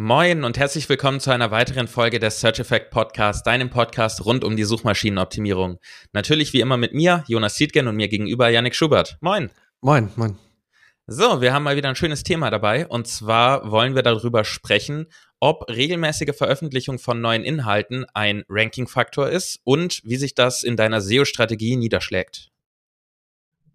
Moin und herzlich willkommen zu einer weiteren Folge des Search Effect Podcast, deinem Podcast rund um die Suchmaschinenoptimierung. Natürlich wie immer mit mir, Jonas Siedgen und mir gegenüber Yannick Schubert. Moin. Moin, moin. So, wir haben mal wieder ein schönes Thema dabei und zwar wollen wir darüber sprechen, ob regelmäßige Veröffentlichung von neuen Inhalten ein Ranking-Faktor ist und wie sich das in deiner SEO-Strategie niederschlägt.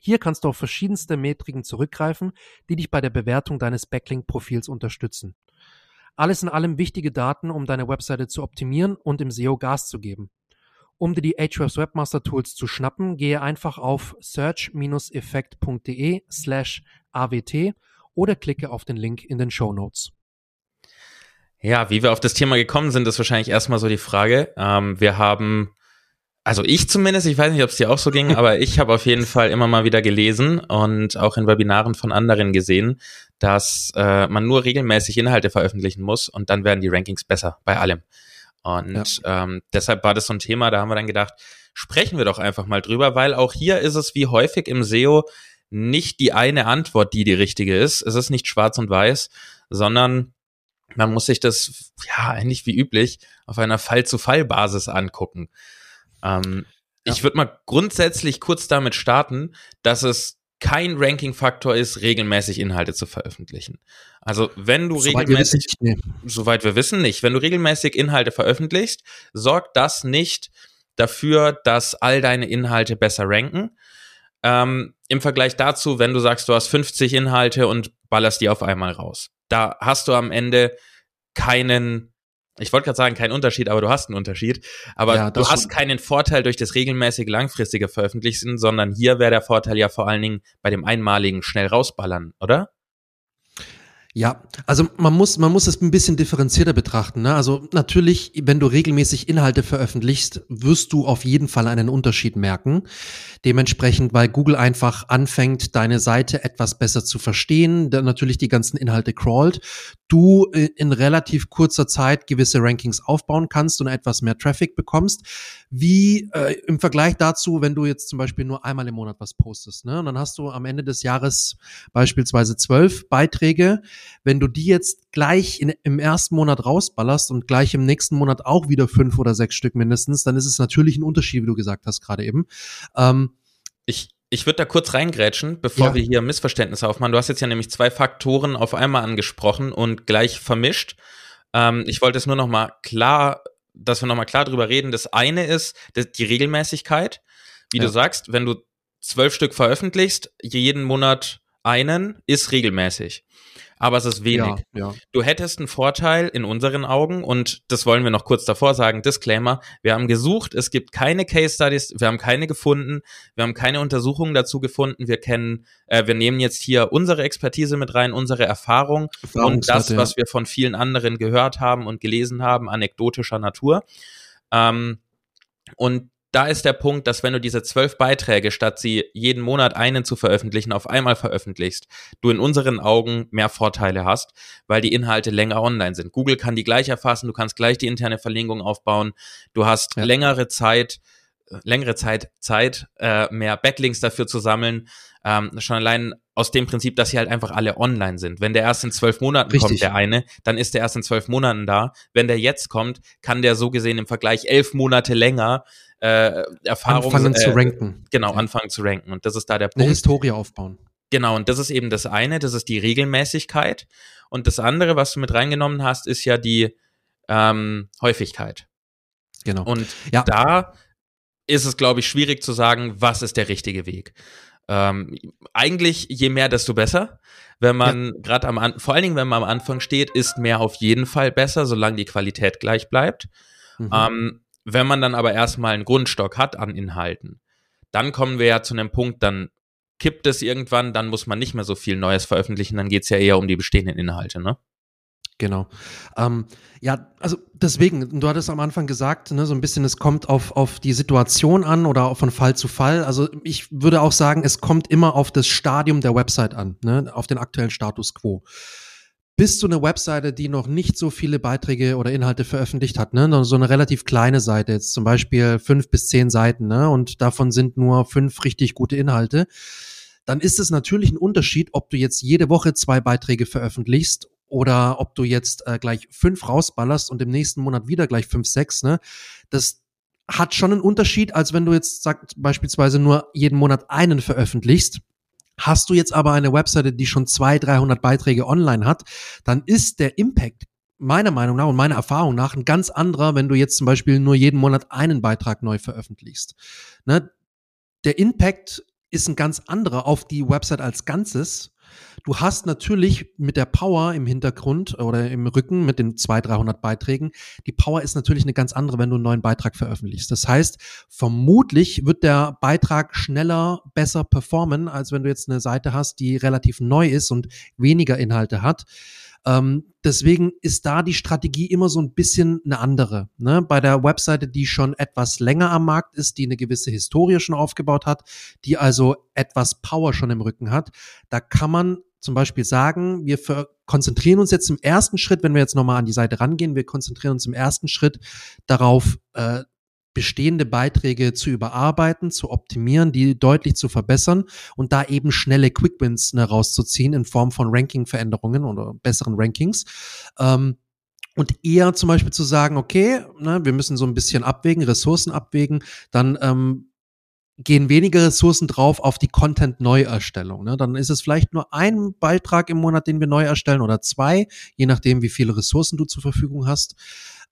Hier kannst du auf verschiedenste Metriken zurückgreifen, die dich bei der Bewertung deines Backlink-Profils unterstützen. Alles in allem wichtige Daten, um deine Webseite zu optimieren und im SEO Gas zu geben. Um dir die Ahrefs Webmaster Tools zu schnappen, gehe einfach auf search-effekt.de slash awt oder klicke auf den Link in den Show Notes. Ja, wie wir auf das Thema gekommen sind, ist wahrscheinlich erstmal so die Frage. Ähm, wir haben also ich zumindest, ich weiß nicht, ob es dir auch so ging, aber ich habe auf jeden Fall immer mal wieder gelesen und auch in Webinaren von anderen gesehen, dass äh, man nur regelmäßig Inhalte veröffentlichen muss und dann werden die Rankings besser bei allem. Und ja. ähm, deshalb war das so ein Thema, da haben wir dann gedacht, sprechen wir doch einfach mal drüber, weil auch hier ist es wie häufig im SEO nicht die eine Antwort, die die richtige ist. Es ist nicht schwarz und weiß, sondern man muss sich das ja eigentlich wie üblich auf einer Fall-zu-Fall-Basis angucken. Ähm, ja. Ich würde mal grundsätzlich kurz damit starten, dass es kein Ranking-Faktor ist, regelmäßig Inhalte zu veröffentlichen. Also wenn du soweit regelmäßig, wir wissen, nee. soweit wir wissen nicht, wenn du regelmäßig Inhalte veröffentlichst, sorgt das nicht dafür, dass all deine Inhalte besser ranken. Ähm, Im Vergleich dazu, wenn du sagst, du hast 50 Inhalte und ballerst die auf einmal raus. Da hast du am Ende keinen ich wollte gerade sagen, kein Unterschied, aber du hast einen Unterschied. Aber ja, du hast keinen Vorteil durch das regelmäßige langfristige Veröffentlichen, sondern hier wäre der Vorteil ja vor allen Dingen bei dem einmaligen schnell rausballern, oder? Ja, also man muss, man muss es ein bisschen differenzierter betrachten. Ne? Also natürlich, wenn du regelmäßig Inhalte veröffentlichst, wirst du auf jeden Fall einen Unterschied merken. Dementsprechend, weil Google einfach anfängt, deine Seite etwas besser zu verstehen, dann natürlich die ganzen Inhalte crawlt, du äh, in relativ kurzer Zeit gewisse Rankings aufbauen kannst und etwas mehr Traffic bekommst. Wie äh, im Vergleich dazu, wenn du jetzt zum Beispiel nur einmal im Monat was postest, ne? Und dann hast du am Ende des Jahres beispielsweise zwölf Beiträge wenn du die jetzt gleich in, im ersten Monat rausballerst und gleich im nächsten Monat auch wieder fünf oder sechs Stück mindestens, dann ist es natürlich ein Unterschied, wie du gesagt hast gerade eben. Ähm, ich ich würde da kurz reingrätschen, bevor ja. wir hier Missverständnisse aufmachen. Du hast jetzt ja nämlich zwei Faktoren auf einmal angesprochen und gleich vermischt. Ähm, ich wollte es nur noch mal klar, dass wir noch mal klar drüber reden. Das eine ist die Regelmäßigkeit. Wie ja. du sagst, wenn du zwölf Stück veröffentlichst, jeden Monat einen, ist regelmäßig aber es ist wenig. Ja, ja. Du hättest einen Vorteil in unseren Augen und das wollen wir noch kurz davor sagen. Disclaimer. Wir haben gesucht. Es gibt keine Case Studies. Wir haben keine gefunden. Wir haben keine Untersuchungen dazu gefunden. Wir kennen, äh, wir nehmen jetzt hier unsere Expertise mit rein, unsere Erfahrung und das, was wir von vielen anderen gehört haben und gelesen haben, anekdotischer Natur. Ähm, und da ist der Punkt, dass wenn du diese zwölf Beiträge, statt sie jeden Monat einen zu veröffentlichen, auf einmal veröffentlichst, du in unseren Augen mehr Vorteile hast, weil die Inhalte länger online sind. Google kann die gleich erfassen, du kannst gleich die interne Verlinkung aufbauen, du hast ja. längere Zeit, längere Zeit Zeit, äh, mehr Backlinks dafür zu sammeln. Ähm, schon allein aus dem Prinzip, dass sie halt einfach alle online sind. Wenn der erst in zwölf Monaten Richtig. kommt, der eine, dann ist der erst in zwölf Monaten da. Wenn der jetzt kommt, kann der so gesehen im Vergleich elf Monate länger äh, Erfahrung. Anfangen äh, zu ranken. Genau, ja. anfangen zu ranken. Und das ist da der Punkt. Eine Historie aufbauen. Genau, und das ist eben das eine, das ist die Regelmäßigkeit. Und das andere, was du mit reingenommen hast, ist ja die ähm, Häufigkeit. Genau. Und ja. da ist es, glaube ich, schwierig zu sagen, was ist der richtige Weg. Ähm, eigentlich je mehr, desto besser. Wenn man ja. gerade am An vor allen Dingen, wenn man am Anfang steht, ist mehr auf jeden Fall besser, solange die Qualität gleich bleibt. Mhm. Ähm, wenn man dann aber erstmal einen Grundstock hat an Inhalten, dann kommen wir ja zu einem Punkt, dann kippt es irgendwann, dann muss man nicht mehr so viel Neues veröffentlichen, dann geht es ja eher um die bestehenden Inhalte, ne? Genau. Ähm, ja, also deswegen, du hattest am Anfang gesagt, ne, so ein bisschen, es kommt auf, auf die Situation an oder von Fall zu Fall. Also ich würde auch sagen, es kommt immer auf das Stadium der Website an, ne, auf den aktuellen Status quo. Bist du eine Webseite, die noch nicht so viele Beiträge oder Inhalte veröffentlicht hat, ne? So eine relativ kleine Seite, jetzt zum Beispiel fünf bis zehn Seiten, ne? Und davon sind nur fünf richtig gute Inhalte dann ist es natürlich ein Unterschied, ob du jetzt jede Woche zwei Beiträge veröffentlichst oder ob du jetzt äh, gleich fünf rausballerst und im nächsten Monat wieder gleich fünf, sechs, ne? Das hat schon einen Unterschied, als wenn du jetzt sagt, beispielsweise nur jeden Monat einen veröffentlichst. Hast du jetzt aber eine Webseite, die schon zwei, 300 Beiträge online hat, dann ist der Impact meiner Meinung nach und meiner Erfahrung nach ein ganz anderer, wenn du jetzt zum Beispiel nur jeden Monat einen Beitrag neu veröffentlichst. Ne? Der Impact ist ein ganz anderer auf die Website als Ganzes. Du hast natürlich mit der Power im Hintergrund oder im Rücken mit den 200, 300 Beiträgen, die Power ist natürlich eine ganz andere, wenn du einen neuen Beitrag veröffentlichst. Das heißt, vermutlich wird der Beitrag schneller, besser performen, als wenn du jetzt eine Seite hast, die relativ neu ist und weniger Inhalte hat. Ähm, deswegen ist da die Strategie immer so ein bisschen eine andere. Ne? Bei der Webseite, die schon etwas länger am Markt ist, die eine gewisse Historie schon aufgebaut hat, die also etwas Power schon im Rücken hat, da kann man zum Beispiel sagen, wir konzentrieren uns jetzt im ersten Schritt, wenn wir jetzt nochmal an die Seite rangehen, wir konzentrieren uns im ersten Schritt darauf, äh, bestehende Beiträge zu überarbeiten, zu optimieren, die deutlich zu verbessern und da eben schnelle Quickwins ne, rauszuziehen in Form von Ranking-Veränderungen oder besseren Rankings. Ähm, und eher zum Beispiel zu sagen, okay, ne, wir müssen so ein bisschen abwägen, Ressourcen abwägen, dann ähm, gehen weniger Ressourcen drauf auf die Content-Neuerstellung. Ne? Dann ist es vielleicht nur ein Beitrag im Monat, den wir neu erstellen oder zwei, je nachdem, wie viele Ressourcen du zur Verfügung hast.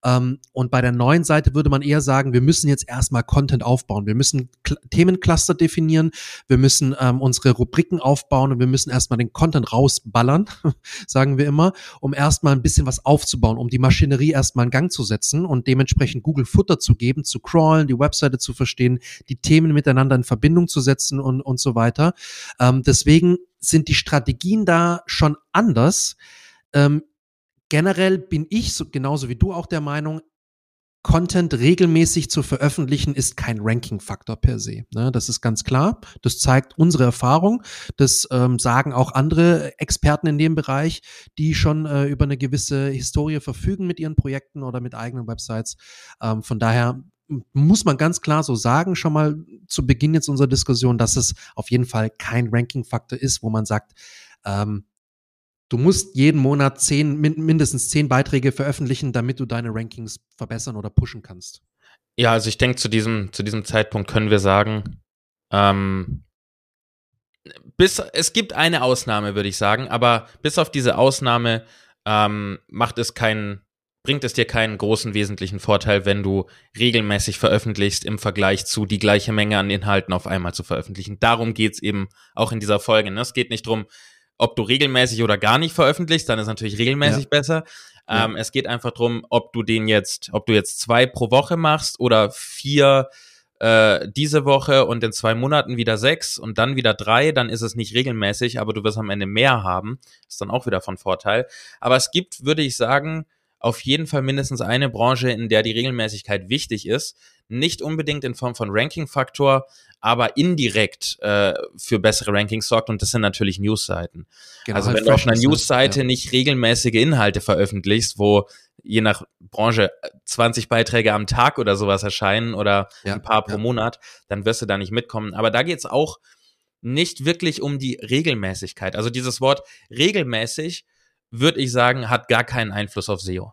Ähm, und bei der neuen Seite würde man eher sagen, wir müssen jetzt erstmal Content aufbauen. Wir müssen Kl Themencluster definieren, wir müssen ähm, unsere Rubriken aufbauen und wir müssen erstmal den Content rausballern, sagen wir immer, um erstmal ein bisschen was aufzubauen, um die Maschinerie erstmal in Gang zu setzen und dementsprechend Google Futter zu geben, zu crawlen, die Webseite zu verstehen, die Themen miteinander in Verbindung zu setzen und, und so weiter. Ähm, deswegen sind die Strategien da schon anders. Ähm, generell bin ich so, genauso wie du auch der Meinung, Content regelmäßig zu veröffentlichen ist kein Ranking-Faktor per se. Ne? Das ist ganz klar. Das zeigt unsere Erfahrung. Das ähm, sagen auch andere Experten in dem Bereich, die schon äh, über eine gewisse Historie verfügen mit ihren Projekten oder mit eigenen Websites. Ähm, von daher muss man ganz klar so sagen, schon mal zu Beginn jetzt unserer Diskussion, dass es auf jeden Fall kein Ranking-Faktor ist, wo man sagt, ähm, Du musst jeden Monat zehn, mindestens zehn Beiträge veröffentlichen, damit du deine Rankings verbessern oder pushen kannst. Ja, also ich denke, zu diesem, zu diesem Zeitpunkt können wir sagen, ähm, bis, es gibt eine Ausnahme, würde ich sagen, aber bis auf diese Ausnahme ähm, macht es keinen, bringt es dir keinen großen wesentlichen Vorteil, wenn du regelmäßig veröffentlichst im Vergleich zu die gleiche Menge an Inhalten auf einmal zu veröffentlichen. Darum geht's eben auch in dieser Folge. Ne? Es geht nicht drum ob du regelmäßig oder gar nicht veröffentlichst, dann ist natürlich regelmäßig ja. besser. Ähm, ja. Es geht einfach drum, ob du den jetzt, ob du jetzt zwei pro Woche machst oder vier äh, diese Woche und in zwei Monaten wieder sechs und dann wieder drei, dann ist es nicht regelmäßig, aber du wirst am Ende mehr haben. Ist dann auch wieder von Vorteil. Aber es gibt, würde ich sagen, auf jeden Fall mindestens eine Branche, in der die Regelmäßigkeit wichtig ist. Nicht unbedingt in Form von Ranking-Faktor, aber indirekt äh, für bessere Rankings sorgt und das sind natürlich Newsseiten. Genau, also halt wenn du auf einer ne? Newsseite ja. nicht regelmäßige Inhalte veröffentlichst, wo je nach Branche 20 Beiträge am Tag oder sowas erscheinen oder ja, ein paar pro ja. Monat, dann wirst du da nicht mitkommen. Aber da geht's auch nicht wirklich um die Regelmäßigkeit. Also dieses Wort regelmäßig würde ich sagen, hat gar keinen Einfluss auf SEO.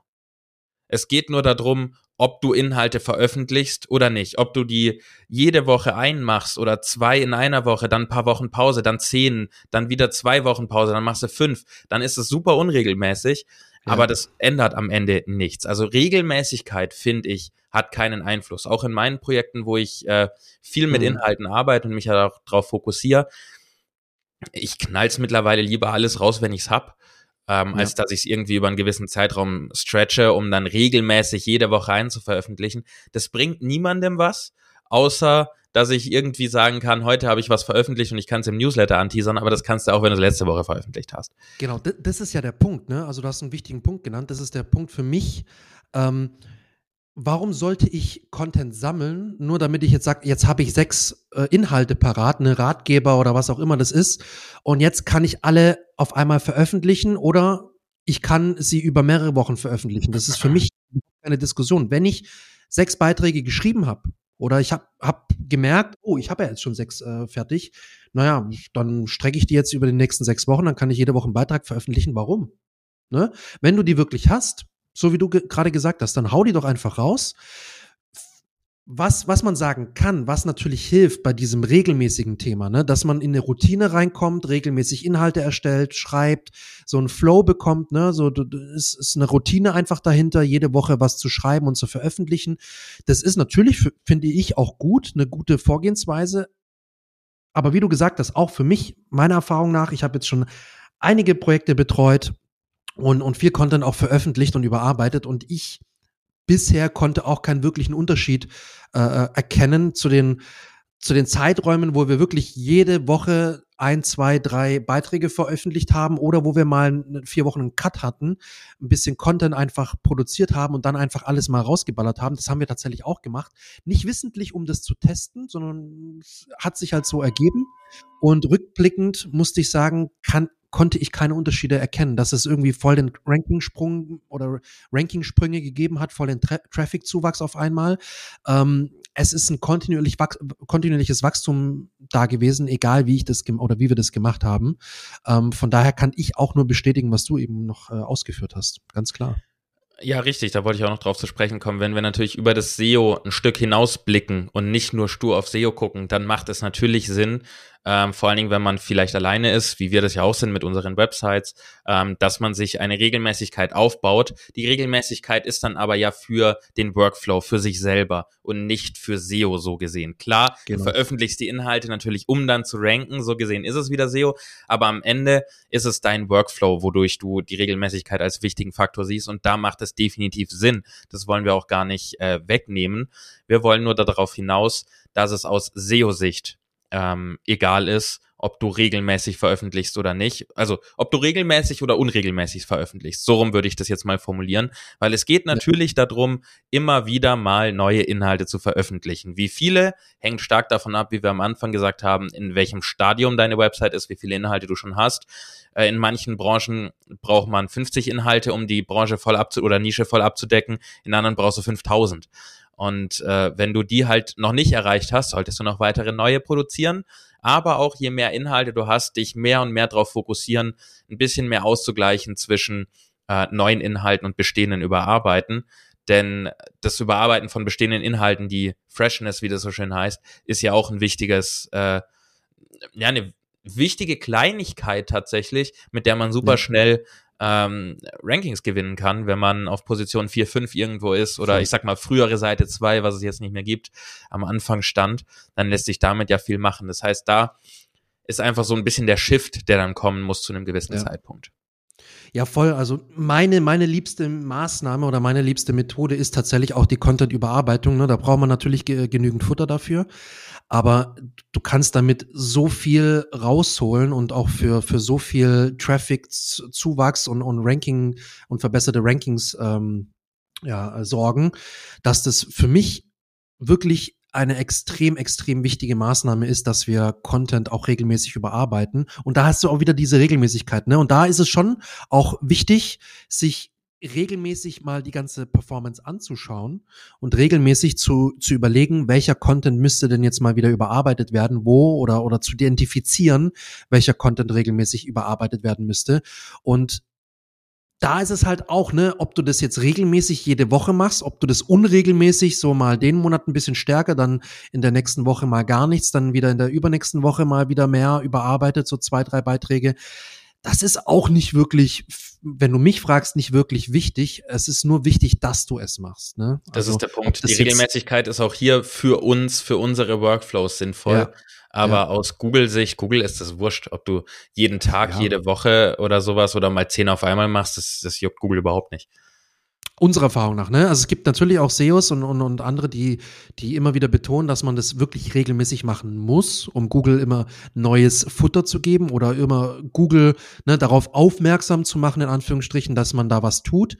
Es geht nur darum, ob du Inhalte veröffentlichst oder nicht. Ob du die jede Woche einmachst oder zwei in einer Woche, dann ein paar Wochen Pause, dann zehn, dann wieder zwei Wochen Pause, dann machst du fünf. Dann ist es super unregelmäßig, ja. aber das ändert am Ende nichts. Also Regelmäßigkeit, finde ich, hat keinen Einfluss. Auch in meinen Projekten, wo ich äh, viel mit mhm. Inhalten arbeite und mich halt auch darauf fokussiere, ich knall's mittlerweile lieber alles raus, wenn ich's hab ähm, ja. als dass ich es irgendwie über einen gewissen Zeitraum stretche, um dann regelmäßig jede Woche ein zu veröffentlichen. Das bringt niemandem was, außer dass ich irgendwie sagen kann, heute habe ich was veröffentlicht und ich kann es im Newsletter anteasern, aber das kannst du auch, wenn du es letzte Woche veröffentlicht hast. Genau, das ist ja der Punkt, ne? Also du hast einen wichtigen Punkt genannt. Das ist der Punkt für mich. Ähm, warum sollte ich Content sammeln, nur damit ich jetzt sage, jetzt habe ich sechs äh, Inhalte parat, eine Ratgeber oder was auch immer das ist, und jetzt kann ich alle auf einmal veröffentlichen oder ich kann sie über mehrere Wochen veröffentlichen. Das ist für mich eine Diskussion. Wenn ich sechs Beiträge geschrieben habe oder ich habe hab gemerkt, oh, ich habe ja jetzt schon sechs äh, fertig, naja, dann strecke ich die jetzt über die nächsten sechs Wochen, dann kann ich jede Woche einen Beitrag veröffentlichen. Warum? Ne? Wenn du die wirklich hast, so wie du ge gerade gesagt hast, dann hau die doch einfach raus. Was, was man sagen kann, was natürlich hilft bei diesem regelmäßigen Thema, ne, dass man in eine Routine reinkommt, regelmäßig Inhalte erstellt, schreibt, so einen Flow bekommt, ne, so es ist eine Routine einfach dahinter, jede Woche was zu schreiben und zu veröffentlichen. Das ist natürlich, finde ich, auch gut, eine gute Vorgehensweise. Aber wie du gesagt hast, auch für mich, meiner Erfahrung nach, ich habe jetzt schon einige Projekte betreut, und, und viel Content auch veröffentlicht und überarbeitet und ich bisher konnte auch keinen wirklichen Unterschied äh, äh, erkennen zu den zu den Zeiträumen, wo wir wirklich jede Woche ein, zwei, drei Beiträge veröffentlicht haben oder wo wir mal vier Wochen einen Cut hatten, ein bisschen Content einfach produziert haben und dann einfach alles mal rausgeballert haben. Das haben wir tatsächlich auch gemacht. Nicht wissentlich, um das zu testen, sondern hat sich halt so ergeben. Und rückblickend musste ich sagen, kann, konnte ich keine Unterschiede erkennen, dass es irgendwie voll den Rankingsprung oder Rankingsprünge gegeben hat, voll den Tra Traffic-Zuwachs auf einmal. Ähm, es ist ein kontinuierlich wach kontinuierliches Wachstum da gewesen, egal wie ich das oder wie wir das gemacht haben. Ähm, von daher kann ich auch nur bestätigen, was du eben noch äh, ausgeführt hast. Ganz klar. Ja, richtig, da wollte ich auch noch drauf zu sprechen kommen. Wenn wir natürlich über das SEO ein Stück hinausblicken und nicht nur stur auf SEO gucken, dann macht es natürlich Sinn, ähm, vor allen Dingen, wenn man vielleicht alleine ist, wie wir das ja auch sind mit unseren Websites, ähm, dass man sich eine Regelmäßigkeit aufbaut. Die Regelmäßigkeit ist dann aber ja für den Workflow, für sich selber und nicht für SEO so gesehen. Klar, genau. du veröffentlichst die Inhalte natürlich, um dann zu ranken, so gesehen ist es wieder SEO, aber am Ende ist es dein Workflow, wodurch du die Regelmäßigkeit als wichtigen Faktor siehst und da macht es definitiv Sinn. Das wollen wir auch gar nicht äh, wegnehmen. Wir wollen nur darauf hinaus, dass es aus SEO-Sicht ähm, egal ist, ob du regelmäßig veröffentlichst oder nicht. Also ob du regelmäßig oder unregelmäßig veröffentlichst. So rum würde ich das jetzt mal formulieren, weil es geht natürlich ja. darum, immer wieder mal neue Inhalte zu veröffentlichen. Wie viele hängt stark davon ab, wie wir am Anfang gesagt haben, in welchem Stadium deine Website ist, wie viele Inhalte du schon hast. Äh, in manchen Branchen braucht man 50 Inhalte, um die Branche voll abzu oder Nische voll abzudecken. In anderen brauchst du 5000. Und äh, wenn du die halt noch nicht erreicht hast, solltest du noch weitere neue produzieren. Aber auch je mehr Inhalte du hast, dich mehr und mehr darauf fokussieren, ein bisschen mehr auszugleichen zwischen äh, neuen Inhalten und bestehenden Überarbeiten. Denn das Überarbeiten von bestehenden Inhalten, die Freshness, wie das so schön heißt, ist ja auch ein wichtiges, äh, ja, eine wichtige Kleinigkeit tatsächlich, mit der man super schnell ähm, Rankings gewinnen kann, wenn man auf Position 4, 5 irgendwo ist oder ich sag mal frühere Seite 2, was es jetzt nicht mehr gibt, am Anfang stand, dann lässt sich damit ja viel machen. Das heißt, da ist einfach so ein bisschen der Shift, der dann kommen muss zu einem gewissen ja. Zeitpunkt. Ja, voll. Also meine, meine liebste Maßnahme oder meine liebste Methode ist tatsächlich auch die Content-Überarbeitung. Ne? Da braucht man natürlich ge genügend Futter dafür aber du kannst damit so viel rausholen und auch für, für so viel Traffic-Zuwachs und, und Ranking und verbesserte Rankings ähm, ja, sorgen, dass das für mich wirklich eine extrem, extrem wichtige Maßnahme ist, dass wir Content auch regelmäßig überarbeiten. Und da hast du auch wieder diese Regelmäßigkeit, ne? Und da ist es schon auch wichtig, sich regelmäßig mal die ganze Performance anzuschauen und regelmäßig zu, zu überlegen, welcher Content müsste denn jetzt mal wieder überarbeitet werden, wo oder, oder zu identifizieren, welcher Content regelmäßig überarbeitet werden müsste. Und da ist es halt auch, ne, ob du das jetzt regelmäßig jede Woche machst, ob du das unregelmäßig so mal den Monat ein bisschen stärker, dann in der nächsten Woche mal gar nichts, dann wieder in der übernächsten Woche mal wieder mehr überarbeitet, so zwei, drei Beiträge das ist auch nicht wirklich, wenn du mich fragst, nicht wirklich wichtig. Es ist nur wichtig, dass du es machst. Ne? Das also, ist der Punkt. Die Regelmäßigkeit ist auch hier für uns, für unsere Workflows sinnvoll. Ja. Aber ja. aus Google-Sicht, Google ist das wurscht, ob du jeden Tag, ja. jede Woche oder sowas oder mal zehn auf einmal machst, das, das juckt Google überhaupt nicht. Unserer Erfahrung nach, ne? Also es gibt natürlich auch SEOs und, und, und andere, die, die immer wieder betonen, dass man das wirklich regelmäßig machen muss, um Google immer neues Futter zu geben oder immer Google ne, darauf aufmerksam zu machen, in Anführungsstrichen, dass man da was tut.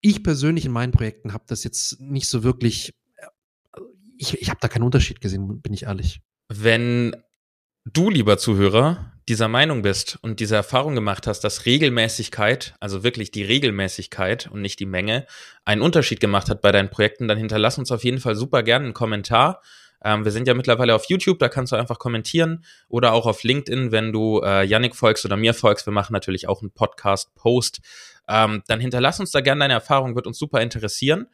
Ich persönlich in meinen Projekten habe das jetzt nicht so wirklich, ich, ich habe da keinen Unterschied gesehen, bin ich ehrlich. Wenn du, lieber Zuhörer, dieser Meinung bist und diese Erfahrung gemacht hast, dass Regelmäßigkeit, also wirklich die Regelmäßigkeit und nicht die Menge, einen Unterschied gemacht hat bei deinen Projekten, dann hinterlass uns auf jeden Fall super gerne einen Kommentar. Ähm, wir sind ja mittlerweile auf YouTube, da kannst du einfach kommentieren oder auch auf LinkedIn, wenn du äh, Yannick folgst oder mir folgst. Wir machen natürlich auch einen Podcast-Post. Ähm, dann hinterlass uns da gerne deine Erfahrung, wird uns super interessieren.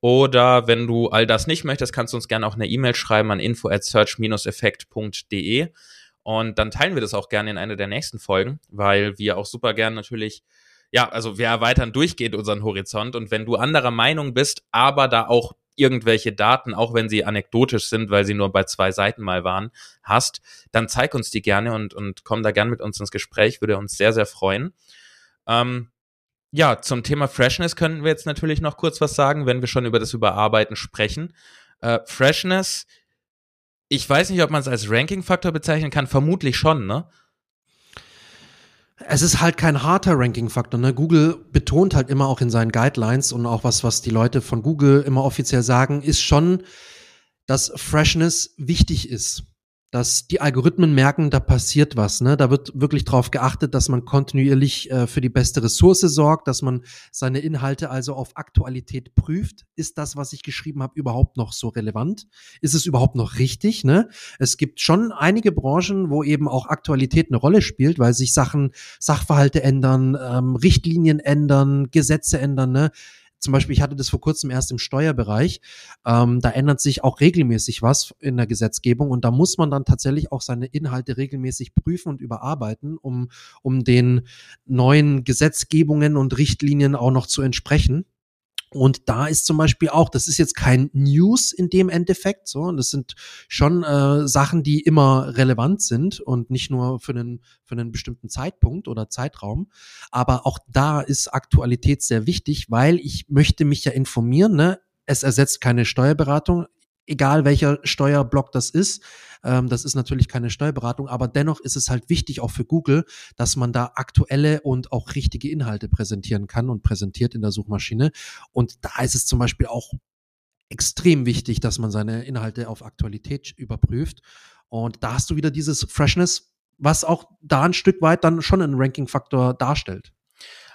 Oder wenn du all das nicht möchtest, kannst du uns gerne auch eine E-Mail schreiben an info at search-effekt.de. Und dann teilen wir das auch gerne in einer der nächsten Folgen, weil wir auch super gern natürlich, ja, also wir erweitern durchgehend unseren Horizont. Und wenn du anderer Meinung bist, aber da auch irgendwelche Daten, auch wenn sie anekdotisch sind, weil sie nur bei zwei Seiten mal waren, hast, dann zeig uns die gerne und, und komm da gern mit uns ins Gespräch, würde uns sehr, sehr freuen. Ähm, ja, zum Thema Freshness könnten wir jetzt natürlich noch kurz was sagen, wenn wir schon über das Überarbeiten sprechen. Äh, Freshness ich weiß nicht, ob man es als Ranking-Faktor bezeichnen kann, vermutlich schon, ne? Es ist halt kein harter Ranking-Faktor. Ne? Google betont halt immer auch in seinen Guidelines und auch was, was die Leute von Google immer offiziell sagen, ist schon, dass Freshness wichtig ist dass die Algorithmen merken, da passiert was. Ne? Da wird wirklich darauf geachtet, dass man kontinuierlich äh, für die beste Ressource sorgt, dass man seine Inhalte also auf Aktualität prüft. Ist das, was ich geschrieben habe, überhaupt noch so relevant? Ist es überhaupt noch richtig? Ne? Es gibt schon einige Branchen, wo eben auch Aktualität eine Rolle spielt, weil sich Sachen, Sachverhalte ändern, ähm, Richtlinien ändern, Gesetze ändern. Ne? Zum Beispiel, ich hatte das vor kurzem erst im Steuerbereich, ähm, da ändert sich auch regelmäßig was in der Gesetzgebung und da muss man dann tatsächlich auch seine Inhalte regelmäßig prüfen und überarbeiten, um, um den neuen Gesetzgebungen und Richtlinien auch noch zu entsprechen. Und da ist zum Beispiel auch, das ist jetzt kein News in dem Endeffekt, so, und das sind schon äh, Sachen, die immer relevant sind und nicht nur für einen, für einen bestimmten Zeitpunkt oder Zeitraum. Aber auch da ist Aktualität sehr wichtig, weil ich möchte mich ja informieren, ne? Es ersetzt keine Steuerberatung egal welcher Steuerblock das ist. Ähm, das ist natürlich keine Steuerberatung, aber dennoch ist es halt wichtig auch für Google, dass man da aktuelle und auch richtige Inhalte präsentieren kann und präsentiert in der Suchmaschine. Und da ist es zum Beispiel auch extrem wichtig, dass man seine Inhalte auf Aktualität überprüft. Und da hast du wieder dieses Freshness, was auch da ein Stück weit dann schon einen Ranking-Faktor darstellt.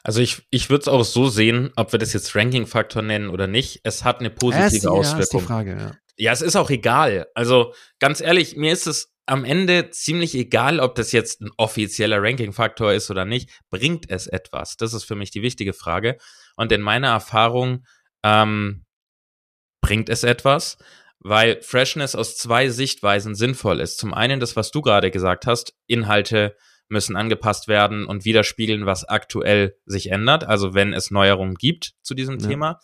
Also ich, ich würde es auch so sehen, ob wir das jetzt Ranking-Faktor nennen oder nicht. Es hat eine positive es, Auswirkung. Ja, ist die Frage, ja. Ja, es ist auch egal. Also ganz ehrlich, mir ist es am Ende ziemlich egal, ob das jetzt ein offizieller Ranking-Faktor ist oder nicht. Bringt es etwas? Das ist für mich die wichtige Frage. Und in meiner Erfahrung ähm, bringt es etwas, weil Freshness aus zwei Sichtweisen sinnvoll ist. Zum einen das, was du gerade gesagt hast, Inhalte müssen angepasst werden und widerspiegeln, was aktuell sich ändert, also wenn es Neuerungen gibt zu diesem ja. Thema.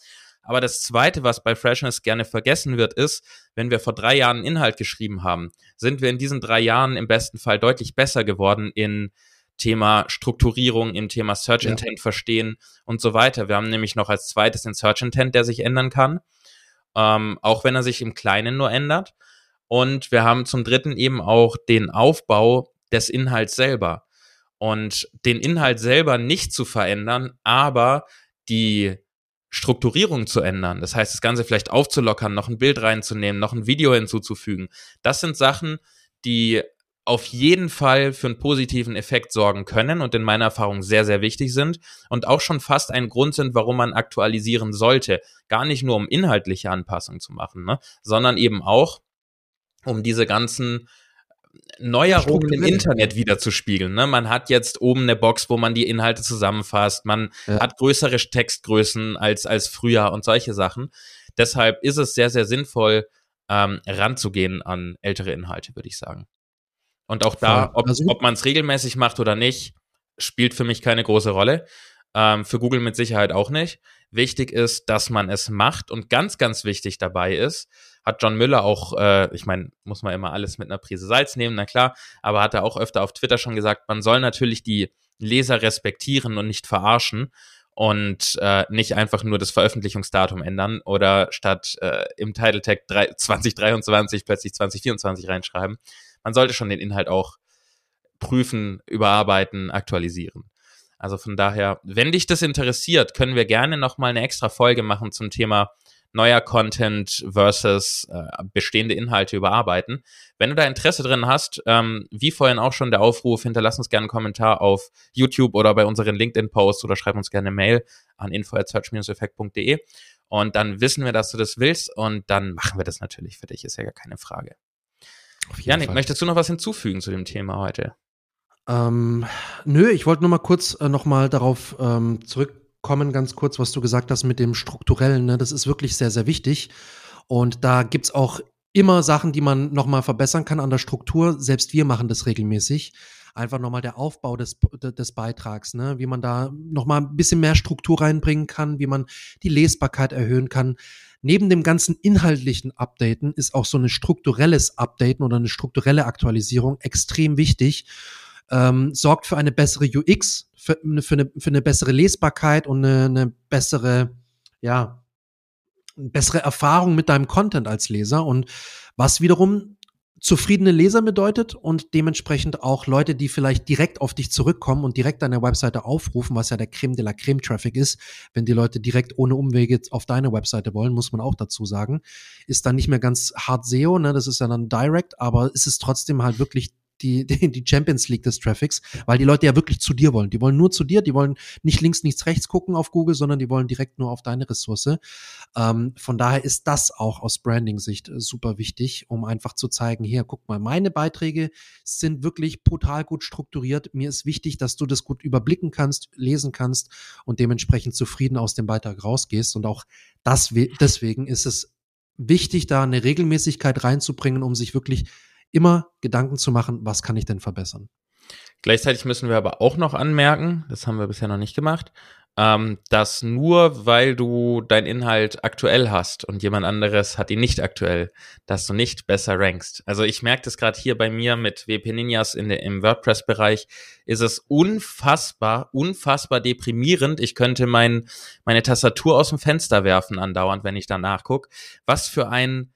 Aber das Zweite, was bei Freshness gerne vergessen wird, ist, wenn wir vor drei Jahren Inhalt geschrieben haben, sind wir in diesen drei Jahren im besten Fall deutlich besser geworden in Thema Strukturierung, im Thema Search ja. Intent verstehen und so weiter. Wir haben nämlich noch als zweites den Search Intent, der sich ändern kann, ähm, auch wenn er sich im Kleinen nur ändert. Und wir haben zum dritten eben auch den Aufbau des Inhalts selber. Und den Inhalt selber nicht zu verändern, aber die Strukturierung zu ändern. Das heißt, das Ganze vielleicht aufzulockern, noch ein Bild reinzunehmen, noch ein Video hinzuzufügen. Das sind Sachen, die auf jeden Fall für einen positiven Effekt sorgen können und in meiner Erfahrung sehr, sehr wichtig sind und auch schon fast ein Grund sind, warum man aktualisieren sollte. Gar nicht nur, um inhaltliche Anpassungen zu machen, ne? sondern eben auch, um diese ganzen Neuerungen im Internet wiederzuspiegeln. Ne? Man hat jetzt oben eine Box, wo man die Inhalte zusammenfasst. Man ja. hat größere Textgrößen als, als früher und solche Sachen. Deshalb ist es sehr, sehr sinnvoll, ähm, ranzugehen an ältere Inhalte, würde ich sagen. Und auch da, ob, also ob man es regelmäßig macht oder nicht, spielt für mich keine große Rolle. Ähm, für Google mit Sicherheit auch nicht. Wichtig ist, dass man es macht und ganz, ganz wichtig dabei ist, hat John Müller auch, äh, ich meine, muss man immer alles mit einer Prise Salz nehmen, na klar, aber hat er auch öfter auf Twitter schon gesagt, man soll natürlich die Leser respektieren und nicht verarschen. und äh, nicht einfach nur das Veröffentlichungsdatum ändern oder statt äh, im Title Tag 3, 2023 plötzlich 2024 reinschreiben. Man sollte schon den Inhalt auch prüfen, überarbeiten, aktualisieren. Also von daher, wenn dich das interessiert, können wir gerne nochmal eine extra Folge machen zum Thema neuer Content versus äh, bestehende Inhalte überarbeiten. Wenn du da Interesse drin hast, ähm, wie vorhin auch schon der Aufruf, hinterlass uns gerne einen Kommentar auf YouTube oder bei unseren LinkedIn-Posts oder schreib uns gerne eine Mail an info@search-effekt.de und dann wissen wir, dass du das willst und dann machen wir das natürlich für dich, ist ja gar keine Frage. Janik, Fall. möchtest du noch was hinzufügen zu dem Thema heute? Ähm, nö, ich wollte nur mal kurz äh, noch mal darauf ähm, zurückkommen, ganz kurz, was du gesagt hast mit dem Strukturellen. Ne? Das ist wirklich sehr, sehr wichtig. Und da gibt's auch immer Sachen, die man noch mal verbessern kann an der Struktur. Selbst wir machen das regelmäßig. Einfach noch mal der Aufbau des, des Beitrags, ne? wie man da noch mal ein bisschen mehr Struktur reinbringen kann, wie man die Lesbarkeit erhöhen kann. Neben dem ganzen inhaltlichen Updaten ist auch so ein strukturelles Updaten oder eine strukturelle Aktualisierung extrem wichtig ähm, sorgt für eine bessere UX, für, für, eine, für eine bessere Lesbarkeit und eine, eine bessere, ja, bessere Erfahrung mit deinem Content als Leser und was wiederum zufriedene Leser bedeutet und dementsprechend auch Leute, die vielleicht direkt auf dich zurückkommen und direkt deine Webseite aufrufen, was ja der Creme de la Creme Traffic ist, wenn die Leute direkt ohne Umwege auf deine Webseite wollen, muss man auch dazu sagen, ist dann nicht mehr ganz hart SEO, ne, das ist ja dann direct, aber ist es trotzdem halt wirklich die, die, Champions League des Traffics, weil die Leute ja wirklich zu dir wollen. Die wollen nur zu dir, die wollen nicht links, nichts rechts gucken auf Google, sondern die wollen direkt nur auf deine Ressource. Ähm, von daher ist das auch aus Branding-Sicht äh, super wichtig, um einfach zu zeigen, hier, guck mal, meine Beiträge sind wirklich brutal gut strukturiert. Mir ist wichtig, dass du das gut überblicken kannst, lesen kannst und dementsprechend zufrieden aus dem Beitrag rausgehst. Und auch das, deswegen ist es wichtig, da eine Regelmäßigkeit reinzubringen, um sich wirklich immer Gedanken zu machen, was kann ich denn verbessern. Gleichzeitig müssen wir aber auch noch anmerken, das haben wir bisher noch nicht gemacht, ähm, dass nur weil du deinen Inhalt aktuell hast und jemand anderes hat ihn nicht aktuell, dass du nicht besser rankst. Also ich merke das gerade hier bei mir mit WP Ninjas in im WordPress-Bereich, ist es unfassbar, unfassbar deprimierend. Ich könnte mein, meine Tastatur aus dem Fenster werfen andauernd, wenn ich da nachgucke. Was für ein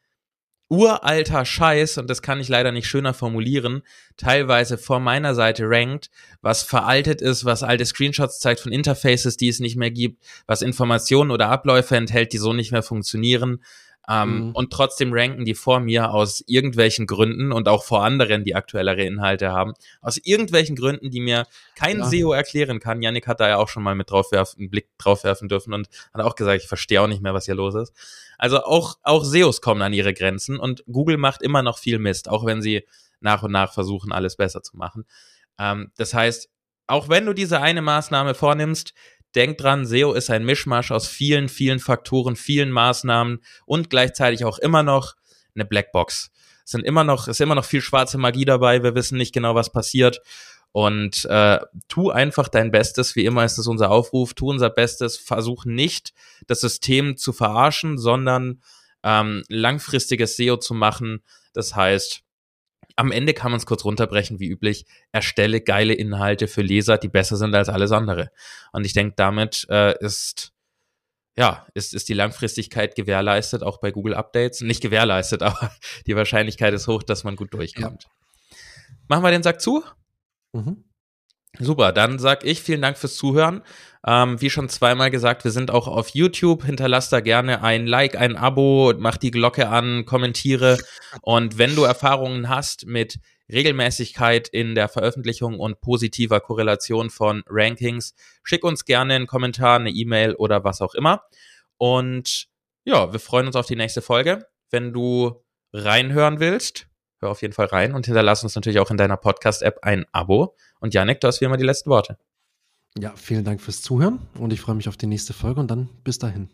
uralter Scheiß, und das kann ich leider nicht schöner formulieren, teilweise vor meiner Seite rankt, was veraltet ist, was alte Screenshots zeigt von Interfaces, die es nicht mehr gibt, was Informationen oder Abläufe enthält, die so nicht mehr funktionieren, ähm, mhm. Und trotzdem ranken die vor mir aus irgendwelchen Gründen und auch vor anderen, die aktuellere Inhalte haben, aus irgendwelchen Gründen, die mir kein ja. SEO erklären kann. Yannick hat da ja auch schon mal mit draufwerfen, einen Blick draufwerfen dürfen und hat auch gesagt, ich verstehe auch nicht mehr, was hier los ist. Also auch, auch SEOs kommen an ihre Grenzen und Google macht immer noch viel Mist, auch wenn sie nach und nach versuchen, alles besser zu machen. Ähm, das heißt, auch wenn du diese eine Maßnahme vornimmst, Denk dran, SEO ist ein Mischmasch aus vielen, vielen Faktoren, vielen Maßnahmen und gleichzeitig auch immer noch eine Blackbox. Es sind immer noch, ist immer noch viel schwarze Magie dabei. Wir wissen nicht genau, was passiert. Und äh, tu einfach dein Bestes. Wie immer ist es unser Aufruf. Tu unser Bestes. Versuch nicht, das System zu verarschen, sondern ähm, langfristiges SEO zu machen. Das heißt, am Ende kann man es kurz runterbrechen, wie üblich, erstelle geile Inhalte für Leser, die besser sind als alles andere. Und ich denke, damit äh, ist ja, ist, ist die Langfristigkeit gewährleistet, auch bei Google Updates. Nicht gewährleistet, aber die Wahrscheinlichkeit ist hoch, dass man gut durchkommt. Ja. Machen wir den Sack zu? Mhm. Super, dann sag ich vielen Dank fürs Zuhören. Ähm, wie schon zweimal gesagt, wir sind auch auf YouTube. Hinterlasst da gerne ein Like, ein Abo, mach die Glocke an, kommentiere. Und wenn du Erfahrungen hast mit Regelmäßigkeit in der Veröffentlichung und positiver Korrelation von Rankings, schick uns gerne einen Kommentar, eine E-Mail oder was auch immer. Und ja, wir freuen uns auf die nächste Folge. Wenn du reinhören willst, hör auf jeden Fall rein und hinterlass uns natürlich auch in deiner Podcast-App ein Abo. Und Janik, du hast wie immer die letzten Worte. Ja, vielen Dank fürs Zuhören und ich freue mich auf die nächste Folge und dann bis dahin.